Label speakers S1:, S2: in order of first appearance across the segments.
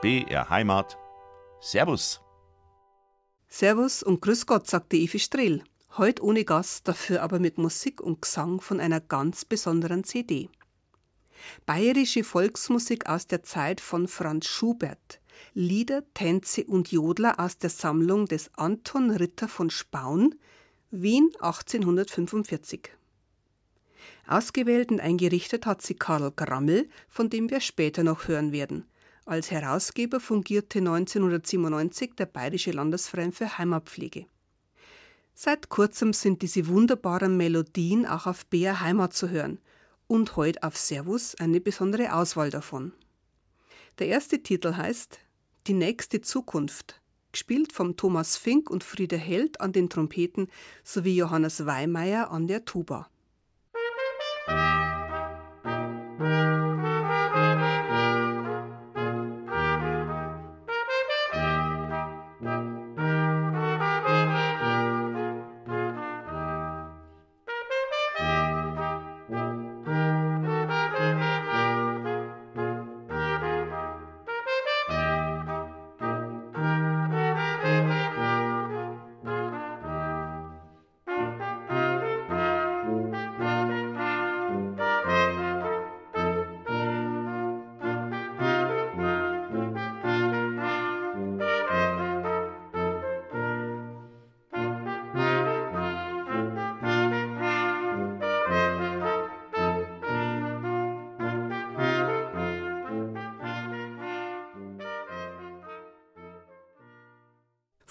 S1: BR Heimat. Servus.
S2: Servus und Grüß Gott, sagte Evi Strill. Heute ohne Gast, dafür aber mit Musik und Gesang von einer ganz besonderen CD. Bayerische Volksmusik aus der Zeit von Franz Schubert. Lieder, Tänze und Jodler aus der Sammlung des Anton Ritter von Spaun, Wien 1845. Ausgewählt und eingerichtet hat sie Karl Grammel, von dem wir später noch hören werden. Als Herausgeber fungierte 1997 der Bayerische Landesverein für Heimatpflege. Seit kurzem sind diese wunderbaren Melodien auch auf BR Heimat zu hören und heute auf Servus eine besondere Auswahl davon. Der erste Titel heißt Die nächste Zukunft, gespielt vom Thomas Fink und Friede Held an den Trompeten sowie Johannes Weimeyer an der Tuba.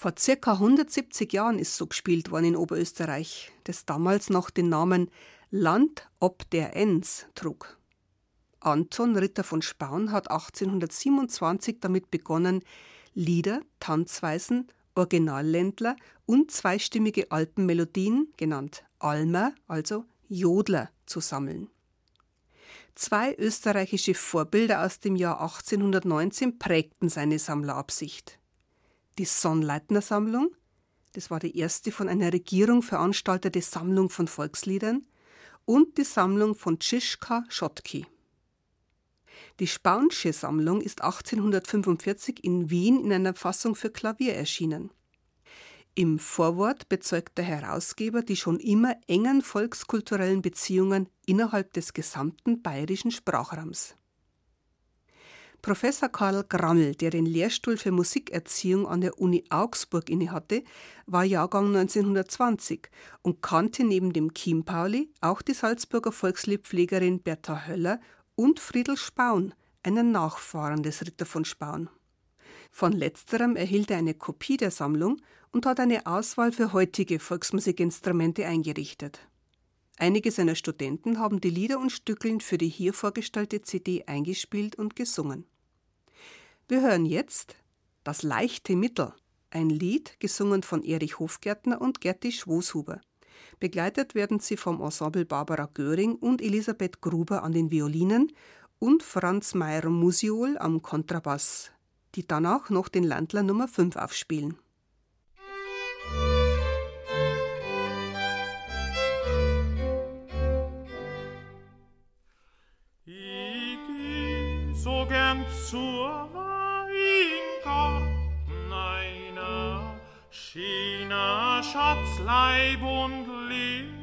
S2: Vor circa 170 Jahren ist so gespielt worden in Oberösterreich, das damals noch den Namen Land ob der Enns trug. Anton Ritter von Spaun hat 1827 damit begonnen, Lieder, Tanzweisen, Originalländler und zweistimmige Alpenmelodien, genannt Almer, also Jodler, zu sammeln. Zwei österreichische Vorbilder aus dem Jahr 1819 prägten seine Sammlerabsicht die Sonnleitner-Sammlung. Das war die erste von einer Regierung veranstaltete Sammlung von Volksliedern und die Sammlung von Tschischka Schottky. Die Spaunsche Sammlung ist 1845 in Wien in einer Fassung für Klavier erschienen. Im Vorwort bezeugt der Herausgeber die schon immer engen volkskulturellen Beziehungen innerhalb des gesamten bayerischen Sprachraums. Professor Karl Grammel, der den Lehrstuhl für Musikerziehung an der Uni Augsburg innehatte, war Jahrgang 1920 und kannte neben dem Chiempauli auch die Salzburger Volksliedpflegerin Bertha Höller und Friedel Spaun, einen Nachfahren des Ritter von Spaun. Von letzterem erhielt er eine Kopie der Sammlung und hat eine Auswahl für heutige Volksmusikinstrumente eingerichtet. Einige seiner Studenten haben die Lieder und Stückeln für die hier vorgestellte CD eingespielt und gesungen. Wir hören jetzt Das leichte Mittel, ein Lied gesungen von Erich Hofgärtner und Gerti Schwoshuber. Begleitet werden sie vom Ensemble Barbara Göring und Elisabeth Gruber an den Violinen und Franz Meyer Musiol am Kontrabass, die danach noch den Landler Nummer 5 aufspielen.
S3: gern zur China Schatzleib und lebt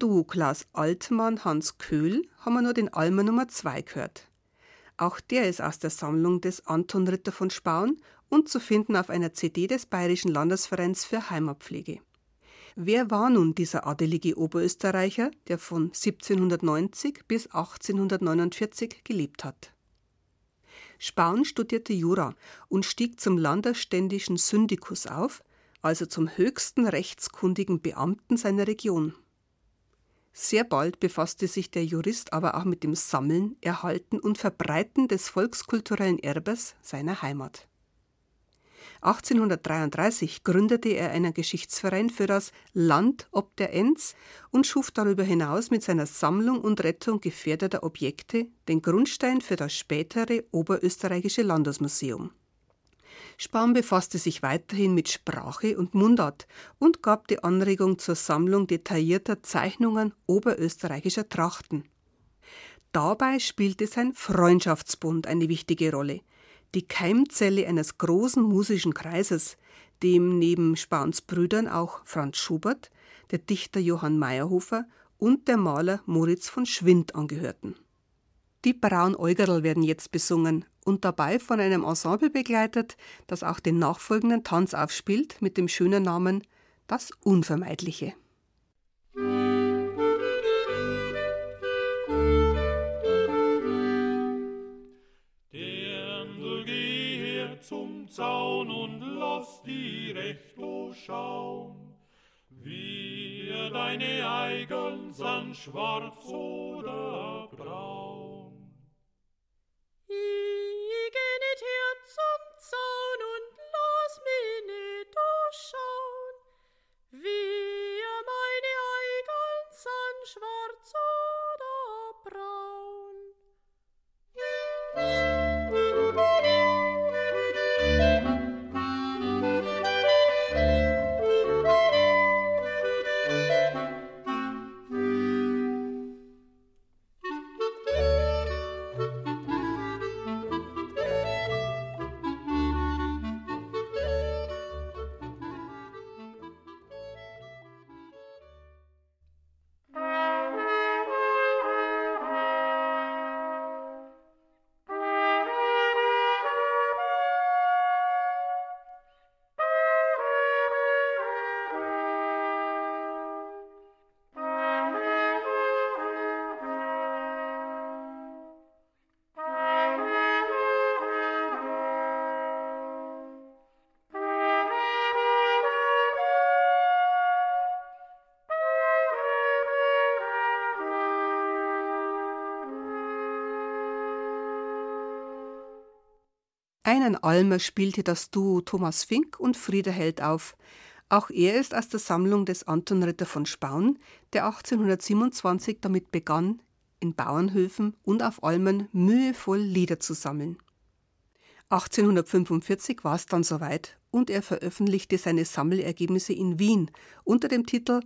S2: Duo Klaas Altmann Hans Köhl haben wir nur den Almer Nummer 2 gehört. Auch der ist aus der Sammlung des Anton Ritter von Spaun und zu finden auf einer CD des Bayerischen Landesvereins für Heimatpflege. Wer war nun dieser adelige Oberösterreicher, der von 1790 bis 1849 gelebt hat? Spaun studierte Jura und stieg zum landesständischen Syndikus auf, also zum höchsten rechtskundigen Beamten seiner Region. Sehr bald befasste sich der Jurist aber auch mit dem Sammeln, Erhalten und Verbreiten des volkskulturellen Erbes seiner Heimat. 1833 gründete er einen Geschichtsverein für das Land ob der Enns und schuf darüber hinaus mit seiner Sammlung und Rettung gefährdeter Objekte den Grundstein für das spätere Oberösterreichische Landesmuseum. Spahn befasste sich weiterhin mit Sprache und Mundart und gab die Anregung zur Sammlung detaillierter Zeichnungen oberösterreichischer Trachten. Dabei spielte sein Freundschaftsbund eine wichtige Rolle, die Keimzelle eines großen musischen Kreises, dem neben Spahns Brüdern auch Franz Schubert, der Dichter Johann Meyerhofer und der Maler Moritz von Schwind angehörten. Die Braunäugerl werden jetzt besungen und dabei von einem Ensemble begleitet, das auch den nachfolgenden Tanz aufspielt mit dem schönen Namen Das Unvermeidliche.
S3: zum Zaun und lass die Recht schauen, wie deine Eigeln sind schwarz oder braun.
S4: Ich
S2: Einen Almer spielte das Duo Thomas Fink und Frieder Held auf. Auch er ist aus der Sammlung des Anton Ritter von Spaun, der 1827 damit begann, in Bauernhöfen und auf Almen mühevoll Lieder zu sammeln. 1845 war es dann soweit und er veröffentlichte seine Sammelergebnisse in Wien unter dem Titel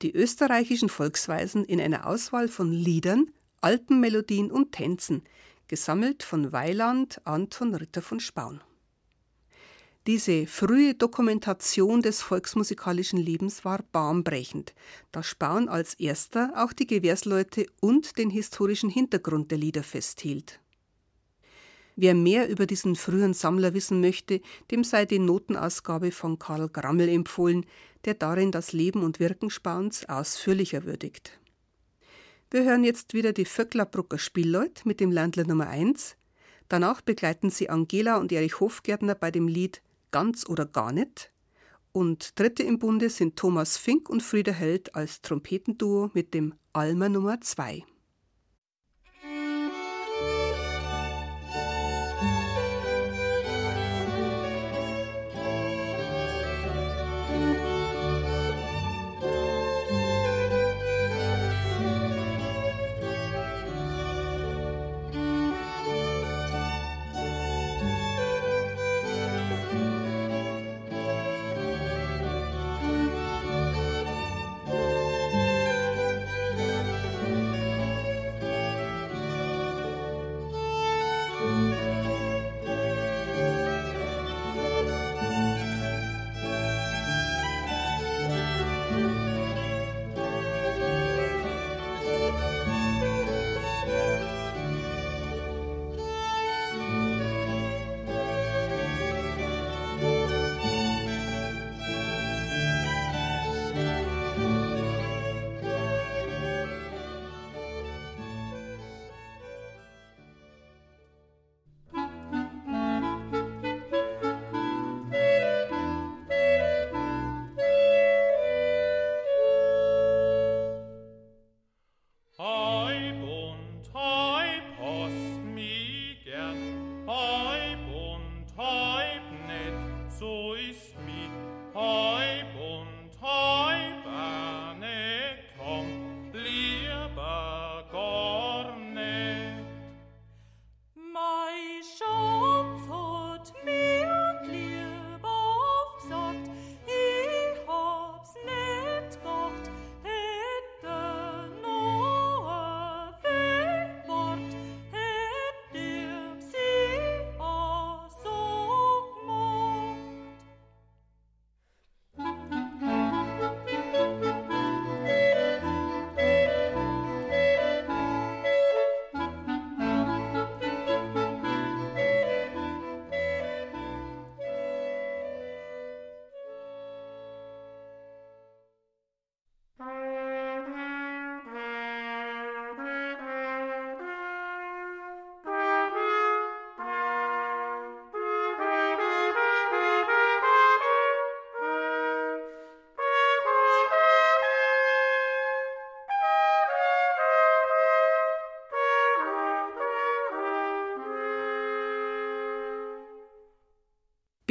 S2: Die österreichischen Volksweisen in einer Auswahl von Liedern, Alpenmelodien und Tänzen, gesammelt von Weiland Anton Ritter von Spaun. Diese frühe Dokumentation des volksmusikalischen Lebens war bahnbrechend, da Spaun als erster auch die Gewährsleute und den historischen Hintergrund der Lieder festhielt. Wer mehr über diesen frühen Sammler wissen möchte, dem sei die Notenausgabe von Karl Grammel empfohlen, der darin das Leben und Wirken Spauns ausführlicher würdigt. Wir hören jetzt wieder die Vöcklerbrucker Spielleut mit dem Landler Nummer 1. Danach begleiten sie Angela und Erich Hofgärtner bei dem Lied Ganz oder gar nicht. Und dritte im Bunde sind Thomas Fink und Frieder Held als Trompetenduo mit dem Alma Nummer 2.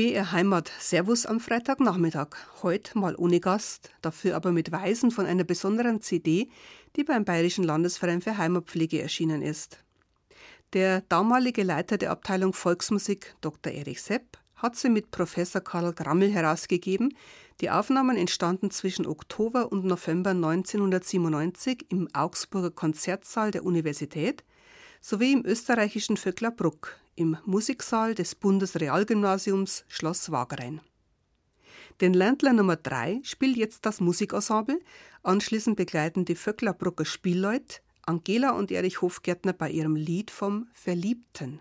S2: BR Heimat Servus am Freitagnachmittag. Heute mal ohne Gast, dafür aber mit Weisen von einer besonderen CD, die beim Bayerischen Landesverein für Heimatpflege erschienen ist. Der damalige Leiter der Abteilung Volksmusik, Dr. Erich Sepp, hat sie mit Professor Karl Grammel herausgegeben. Die Aufnahmen entstanden zwischen Oktober und November 1997 im Augsburger Konzertsaal der Universität sowie im österreichischen Vöcklerbruck im Musiksaal des Bundesrealgymnasiums Schloss Wagrain. Den Ländler Nummer 3 spielt jetzt das Musikensemble, anschließend begleiten die Vöcklerbrucker Spielleute Angela und Erich Hofgärtner bei ihrem Lied vom Verliebten.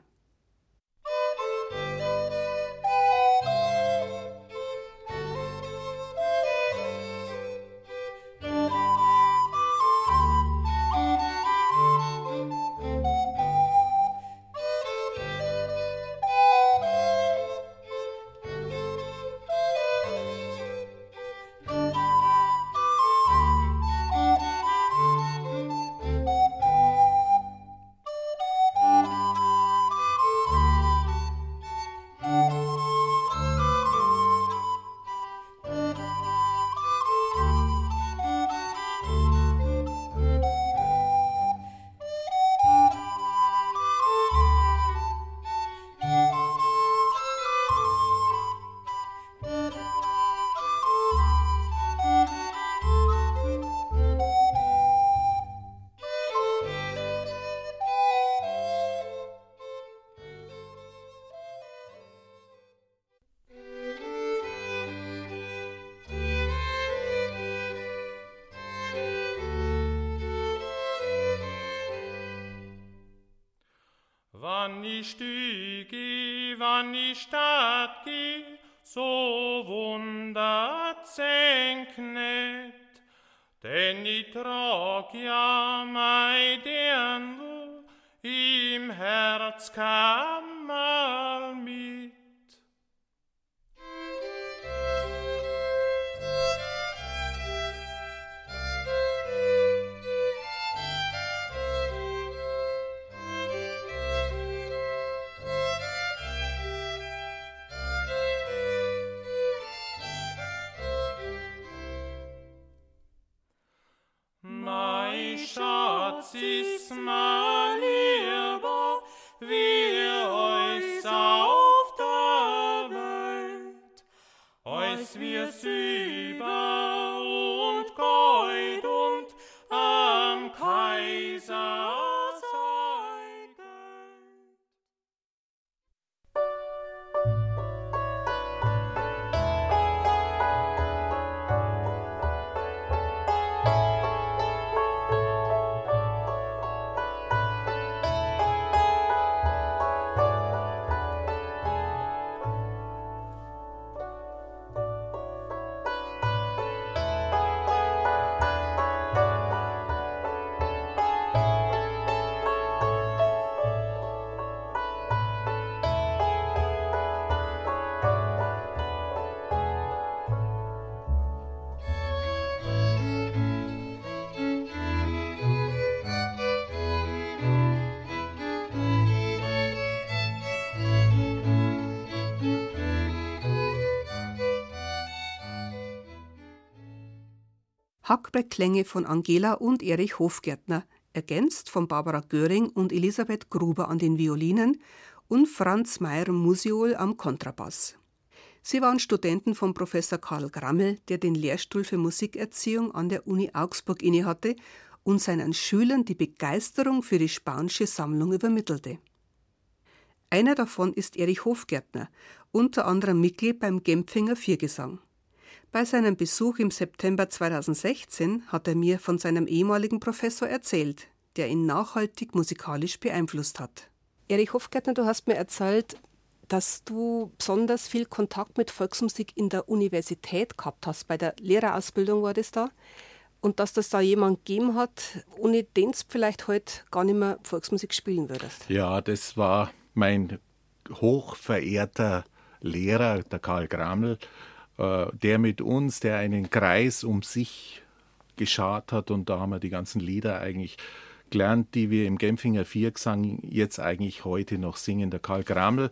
S2: Hackbrettklänge von Angela und Erich Hofgärtner, ergänzt von Barbara Göring und Elisabeth Gruber an den Violinen und Franz Meyer Musiol am Kontrabass. Sie waren Studenten von Professor Karl Grammel, der den Lehrstuhl für Musikerziehung an der Uni Augsburg innehatte und seinen Schülern die Begeisterung für die Spaunsche Sammlung übermittelte. Einer davon ist Erich Hofgärtner, unter anderem Mitglied beim Gempfinger Viergesang. Bei seinem Besuch im September 2016 hat er mir von seinem ehemaligen Professor erzählt, der ihn nachhaltig musikalisch beeinflusst hat. Erich Hofgärtner, du hast mir erzählt, dass du besonders viel Kontakt mit Volksmusik in der Universität gehabt hast. Bei der Lehrerausbildung war das da. Und dass das da jemand gegeben hat, ohne den du vielleicht heute gar nicht mehr Volksmusik spielen würdest.
S5: Ja, das war mein hochverehrter Lehrer, der Karl Grammel, äh, der mit uns, der einen Kreis um sich geschart hat und da haben wir die ganzen Lieder eigentlich gelernt, die wir im Genfinger Viergesang jetzt eigentlich heute noch singen. Der Karl Grammel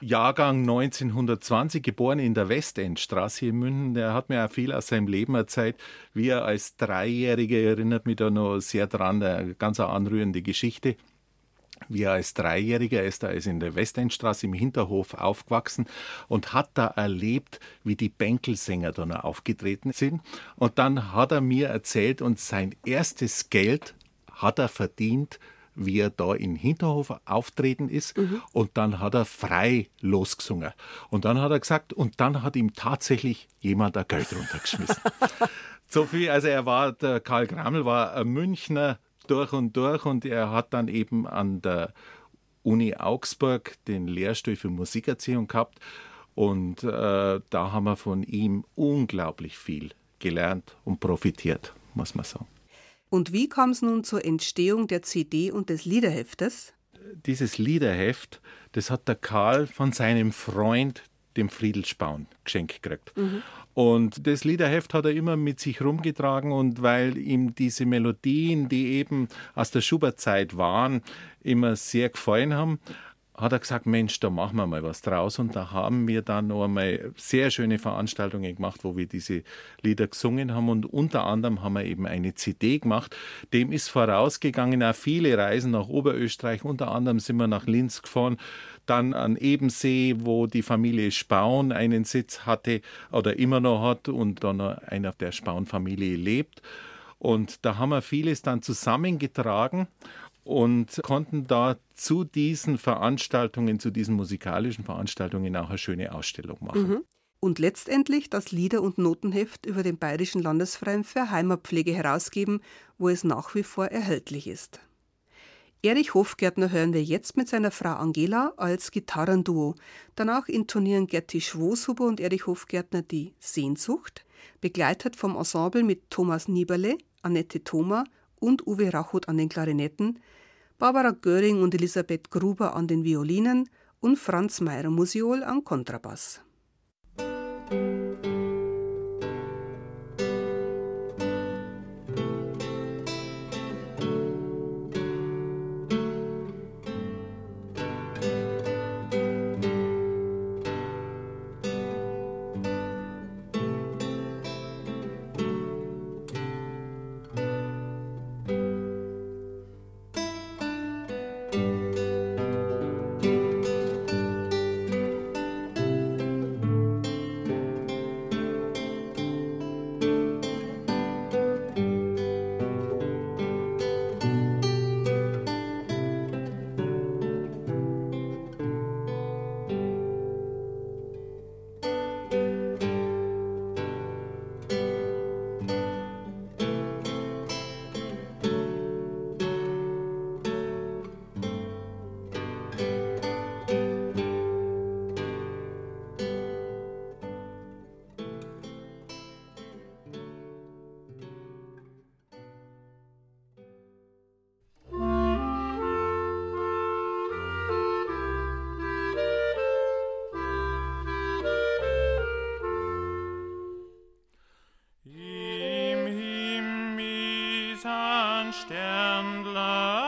S5: Jahrgang 1920, geboren in der Westendstraße in München. Der hat mir auch viel aus seinem Leben erzählt, wie er als Dreijähriger, erinnert mich da noch sehr dran, eine ganz anrührende Geschichte wie er als Dreijähriger ist, er ist in der Westendstraße im Hinterhof aufgewachsen und hat da erlebt, wie die Bänkelsänger da noch aufgetreten sind. Und dann hat er mir erzählt, und sein erstes Geld hat er verdient, wie er da in Hinterhof auftreten ist. Mhm. Und dann hat er frei losgesungen. Und dann hat er gesagt, und dann hat ihm tatsächlich jemand ein Geld runtergeschmissen. so viel, also er war, der Karl Grammel war ein Münchner durch und durch und er hat dann eben an der Uni Augsburg den Lehrstuhl für Musikerziehung gehabt. Und äh, da haben wir von ihm unglaublich viel gelernt und profitiert, muss man sagen.
S2: Und wie kam es nun zur Entstehung der CD und des Liederheftes?
S5: Dieses Liederheft, das hat der Karl von seinem Freund, dem Friedel Spaun, geschenkt gekriegt. Mhm. Und das Liederheft hat er immer mit sich rumgetragen und weil ihm diese Melodien, die eben aus der Schubert-Zeit waren, immer sehr gefallen haben, hat er gesagt, Mensch, da machen wir mal was draus. Und da haben wir dann noch einmal sehr schöne Veranstaltungen gemacht, wo wir diese Lieder gesungen haben. Und unter anderem haben wir eben eine CD gemacht. Dem ist vorausgegangen auch viele Reisen nach Oberösterreich. Unter anderem sind wir nach Linz gefahren, dann an Ebensee, wo die Familie Spaun einen Sitz hatte oder immer noch hat und dann einer der Spaun-Familie lebt. Und da haben wir vieles dann zusammengetragen und konnten da zu diesen Veranstaltungen, zu diesen musikalischen Veranstaltungen auch eine schöne Ausstellung machen. Mhm.
S2: Und letztendlich das Lieder- und Notenheft über den Bayerischen Landesverein für Heimatpflege herausgeben, wo es nach wie vor erhältlich ist. Erich Hofgärtner hören wir jetzt mit seiner Frau Angela als Gitarrenduo. Danach intonieren Gerti Schwoßhuber und Erich Hofgärtner die Sehnsucht, begleitet vom Ensemble mit Thomas Nieberle, Annette Thoma und Uwe Rachut an den Klarinetten, Barbara Göring und Elisabeth Gruber an den Violinen und Franz Meyer Musiol am Kontrabass.
S3: My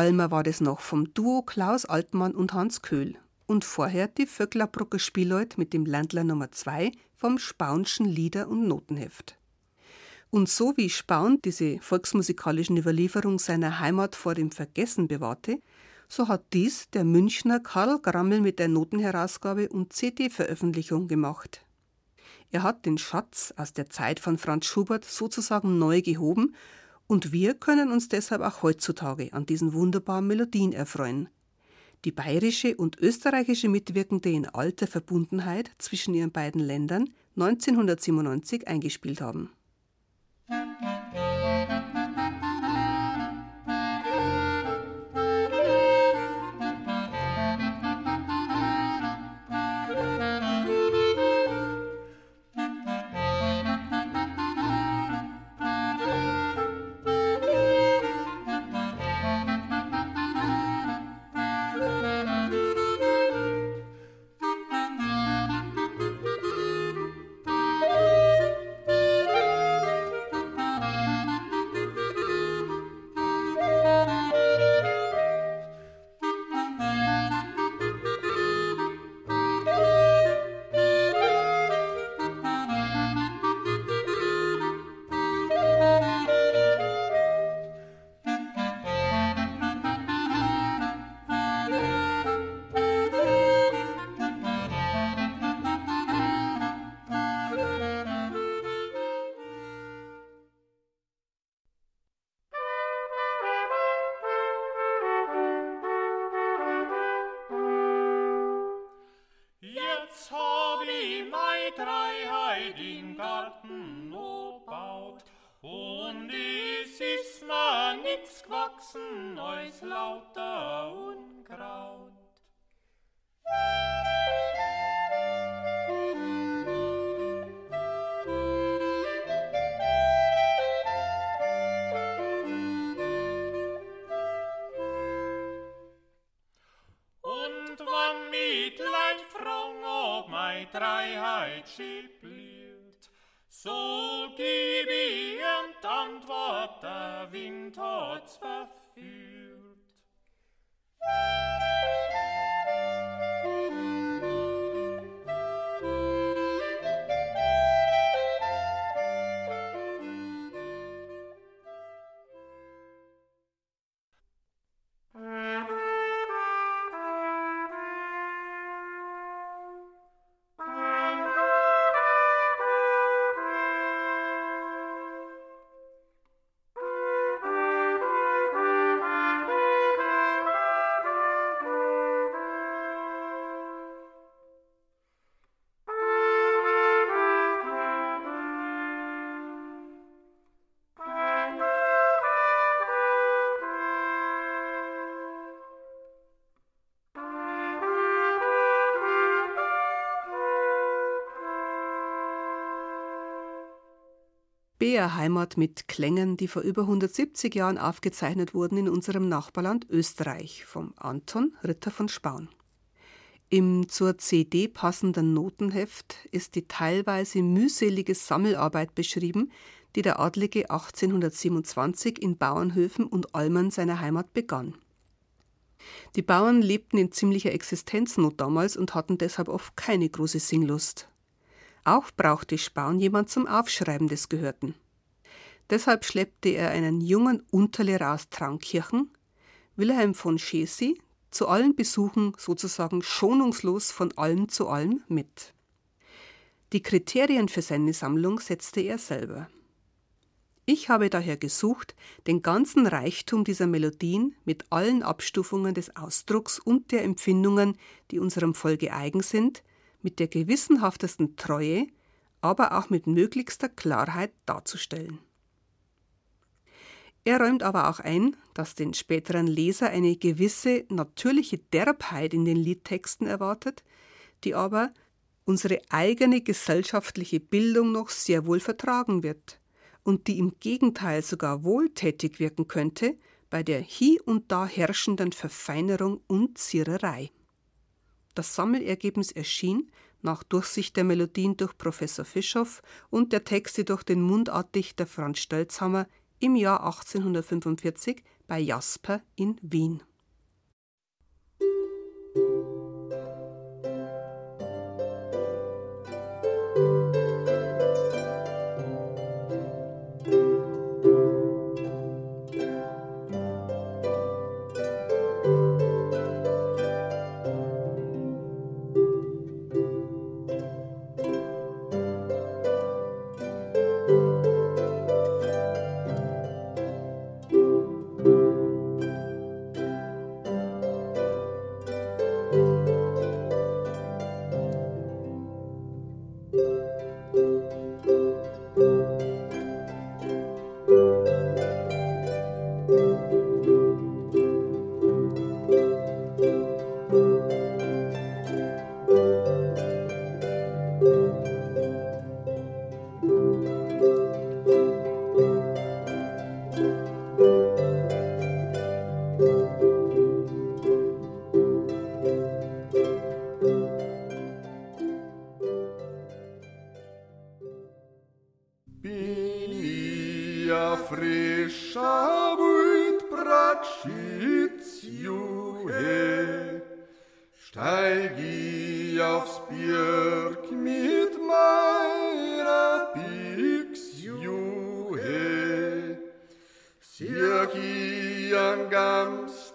S2: Almer war das noch vom Duo Klaus Altmann und Hans Köhl und vorher die Vöcklerbrucker Spielleut mit dem Ländler Nummer 2 vom Spaunschen Lieder- und Notenheft. Und so wie Spaun diese volksmusikalischen Überlieferung seiner Heimat vor dem Vergessen bewahrte, so hat dies der Münchner Karl Grammel mit der Notenherausgabe und CD-Veröffentlichung gemacht. Er hat den Schatz aus der Zeit von Franz Schubert sozusagen neu gehoben und wir können uns deshalb auch heutzutage an diesen wunderbaren Melodien erfreuen. Die bayerische und österreichische Mitwirkende in alter Verbundenheit zwischen ihren beiden Ländern 1997 eingespielt haben.
S3: frong ob mei Dreiheit schibliert. So gib ich Antwort, der Wind hat's verführt.
S2: Bärheimat mit Klängen, die vor über 170 Jahren aufgezeichnet wurden in unserem Nachbarland Österreich vom Anton Ritter von Spaun. Im zur CD passenden Notenheft ist die teilweise mühselige Sammelarbeit beschrieben, die der Adlige 1827 in Bauernhöfen und Almern seiner Heimat begann. Die Bauern lebten in ziemlicher Existenznot damals und hatten deshalb oft keine große Singlust. Auch brauchte Spaun jemand zum Aufschreiben des Gehörten. Deshalb schleppte er einen jungen Unterlehrer aus Trankirchen, Wilhelm von Schesi, zu allen Besuchen sozusagen schonungslos von allem zu allem mit. Die Kriterien für seine Sammlung setzte er selber. Ich habe daher gesucht, den ganzen Reichtum dieser Melodien mit allen Abstufungen des Ausdrucks und der Empfindungen, die unserem Volke eigen sind, mit der gewissenhaftesten Treue, aber auch mit möglichster Klarheit darzustellen. Er räumt aber auch ein, dass den späteren Leser eine gewisse natürliche Derbheit in den Liedtexten erwartet, die aber unsere eigene gesellschaftliche Bildung noch sehr wohl vertragen wird und die im Gegenteil sogar wohltätig wirken könnte bei der hie und da herrschenden Verfeinerung und Ziererei. Das Sammelergebnis erschien nach Durchsicht der Melodien durch Professor Fischoff und der Texte durch den Mundartdichter Franz Stelzhammer im Jahr 1845 bei Jasper in Wien. Birk mit meiner an ganz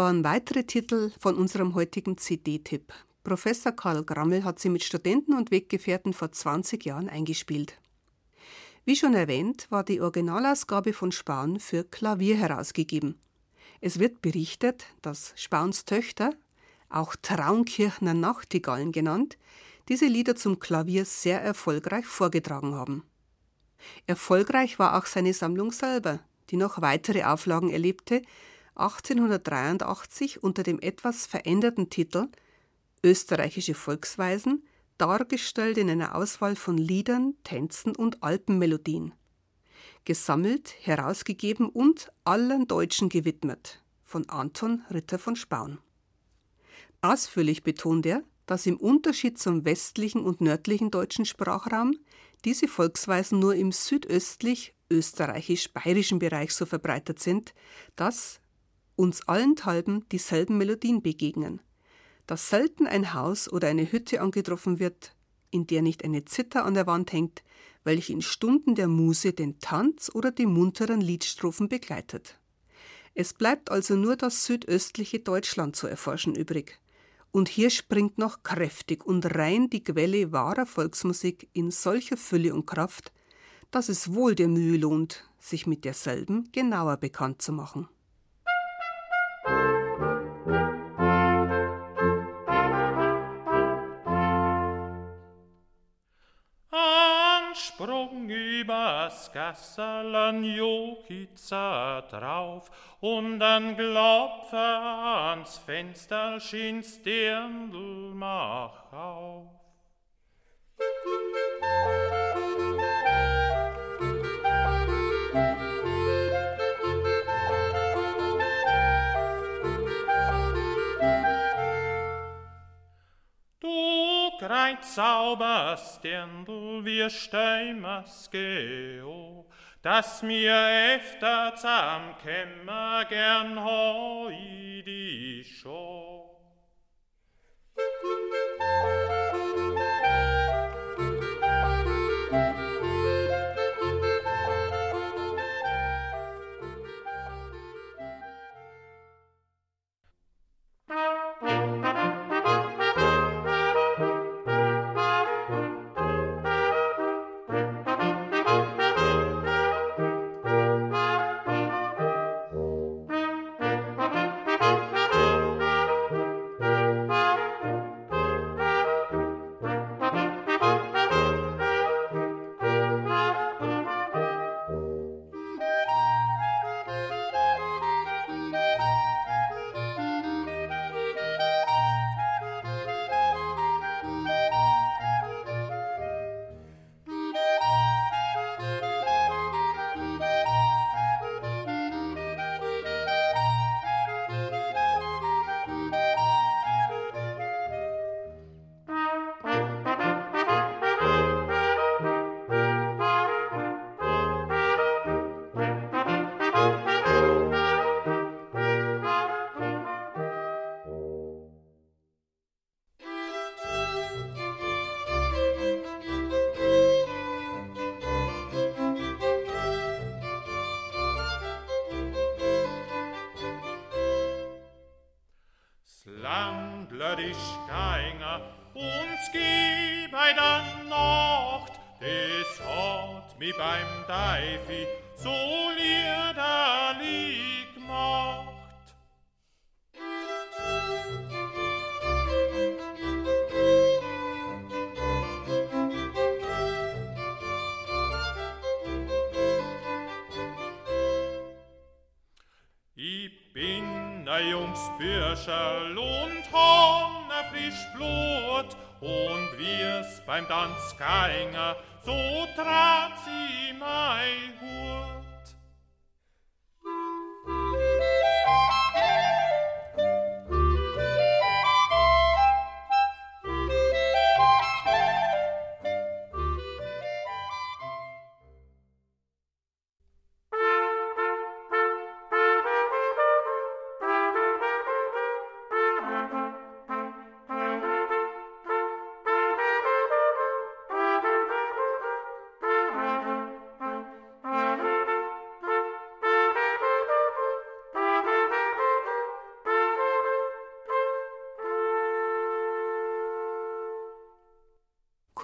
S2: waren weitere Titel von unserem heutigen CD-Tipp. Professor Karl Grammel hat sie mit Studenten und Weggefährten vor 20 Jahren eingespielt. Wie schon erwähnt, war die Originalausgabe von Spahn für Klavier herausgegeben. Es wird berichtet, dass Spahns Töchter, auch Traunkirchner Nachtigallen genannt, diese Lieder zum Klavier sehr erfolgreich vorgetragen haben. Erfolgreich war auch seine Sammlung selber, die noch weitere Auflagen erlebte, 1883 unter dem etwas veränderten Titel Österreichische Volksweisen, dargestellt in einer Auswahl von Liedern, Tänzen und Alpenmelodien. Gesammelt, herausgegeben und allen Deutschen gewidmet von Anton Ritter von Spaun. Ausführlich betont er, dass im Unterschied zum westlichen und nördlichen deutschen Sprachraum diese Volksweisen nur im südöstlich österreichisch-bayerischen Bereich so verbreitet sind, dass uns allenthalben dieselben Melodien begegnen, dass selten ein Haus oder eine Hütte angetroffen wird, in der nicht eine Zither an der Wand hängt, welche in Stunden der Muse den Tanz oder die munteren Liedstrophen begleitet. Es bleibt also nur das südöstliche Deutschland zu erforschen übrig. Und hier springt noch kräftig und rein die Quelle wahrer Volksmusik in solcher Fülle und Kraft, dass es wohl der Mühe lohnt, sich mit derselben genauer bekannt zu machen.
S3: Übers Gasserl'n Jochiza drauf und ein Klopfer ans Fenster schien's Dirndl mach auf. Kreit zauberst Dirndl, wir Steimers geo, dass mir efter am Kämmer gern hoi die Show.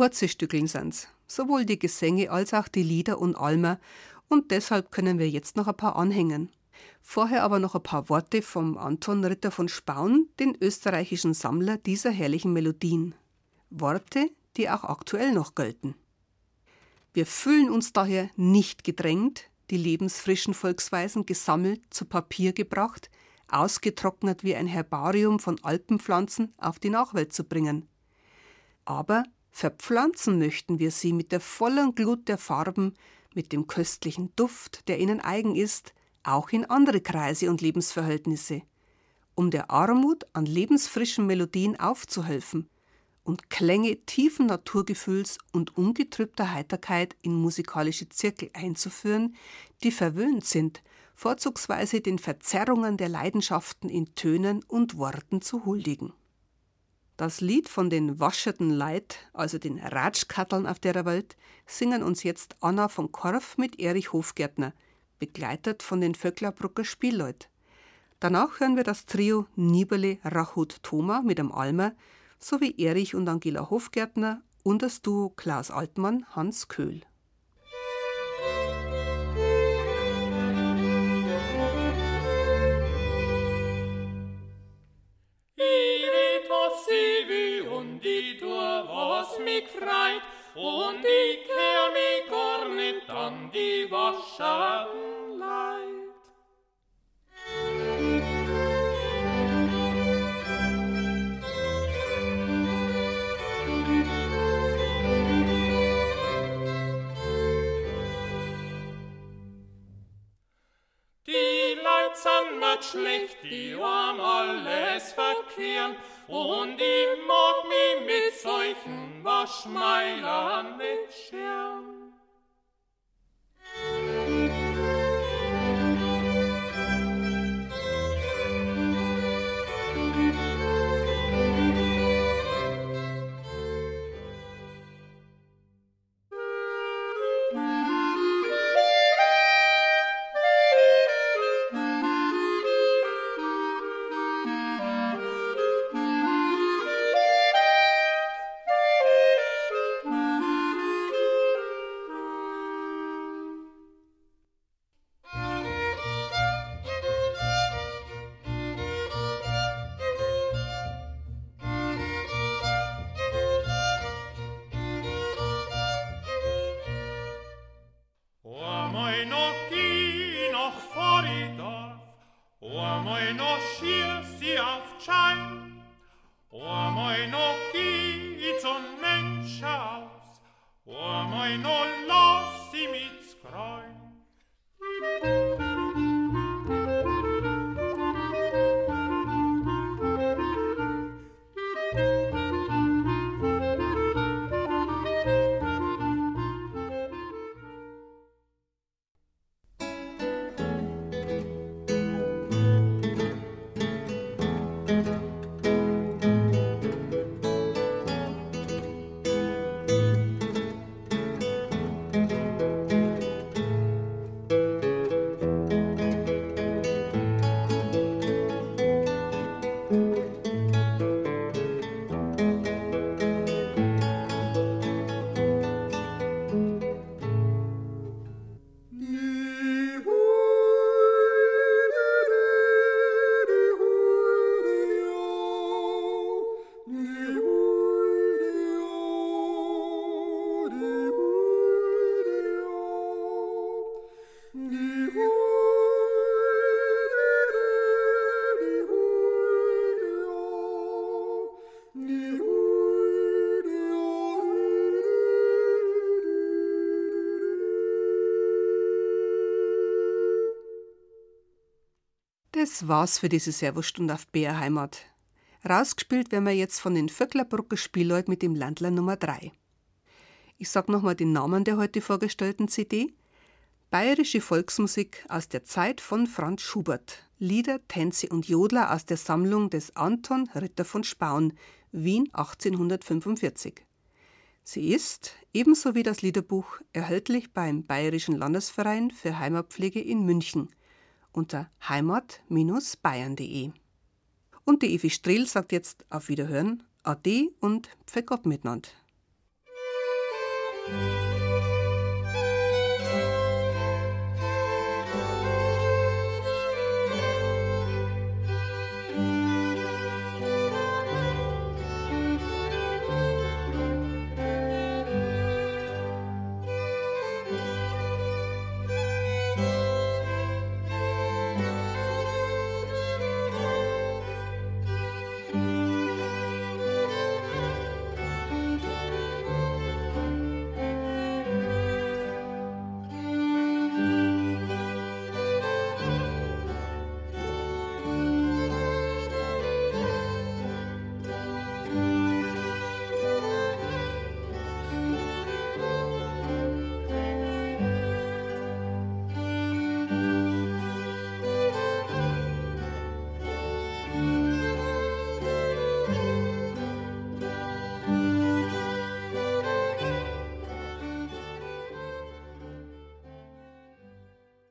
S2: Kurze Stückeln sind's, sowohl die Gesänge als auch die Lieder und Almer, und deshalb können wir jetzt noch ein paar anhängen. Vorher aber noch ein paar Worte vom Anton Ritter von Spaun, den österreichischen Sammler dieser herrlichen Melodien. Worte, die auch aktuell noch gelten. Wir fühlen uns daher nicht gedrängt, die lebensfrischen Volksweisen gesammelt, zu Papier gebracht, ausgetrocknet wie ein Herbarium von Alpenpflanzen auf die Nachwelt zu bringen. Aber Verpflanzen möchten wir sie mit der vollen Glut der Farben, mit dem köstlichen Duft, der ihnen eigen ist, auch in andere Kreise und Lebensverhältnisse, um der Armut an lebensfrischen Melodien aufzuhelfen und Klänge tiefen Naturgefühls und ungetrübter Heiterkeit in musikalische Zirkel einzuführen, die verwöhnt sind, vorzugsweise den Verzerrungen der Leidenschaften in Tönen und Worten zu huldigen. Das Lied von den wascherten Leid, also den Ratschkatteln auf der Welt, singen uns jetzt Anna von Korff mit Erich Hofgärtner, begleitet von den Vöcklerbrucker Spielleut. Danach hören wir das Trio Nibele Rachut Thoma mit dem Almer sowie Erich und Angela Hofgärtner und das Duo Klaus Altmann Hans Köhl.
S3: Mich freit und ich kehr mich gar nicht an die Waschaden leid. Die Leid sind nicht schlecht, die um alles verkehren, und ich mag mich mit solchen Waschmeilern nicht scheren.
S2: Das war's für diese Servusstunde auf BR Heimat. Rausgespielt werden wir jetzt von den Vöcklerbrucker Spielleut mit dem Landler Nummer 3. Ich sag nochmal den Namen der heute vorgestellten CD. Bayerische Volksmusik aus der Zeit von Franz Schubert. Lieder, Tänze und Jodler aus der Sammlung des Anton Ritter von Spaun, Wien 1845. Sie ist, ebenso wie das Liederbuch, erhältlich beim Bayerischen Landesverein für Heimatpflege in München unter heimat-bayern.de. Und die Evi Strehl sagt jetzt auf Wiederhören, Ade und Pfeck miteinander.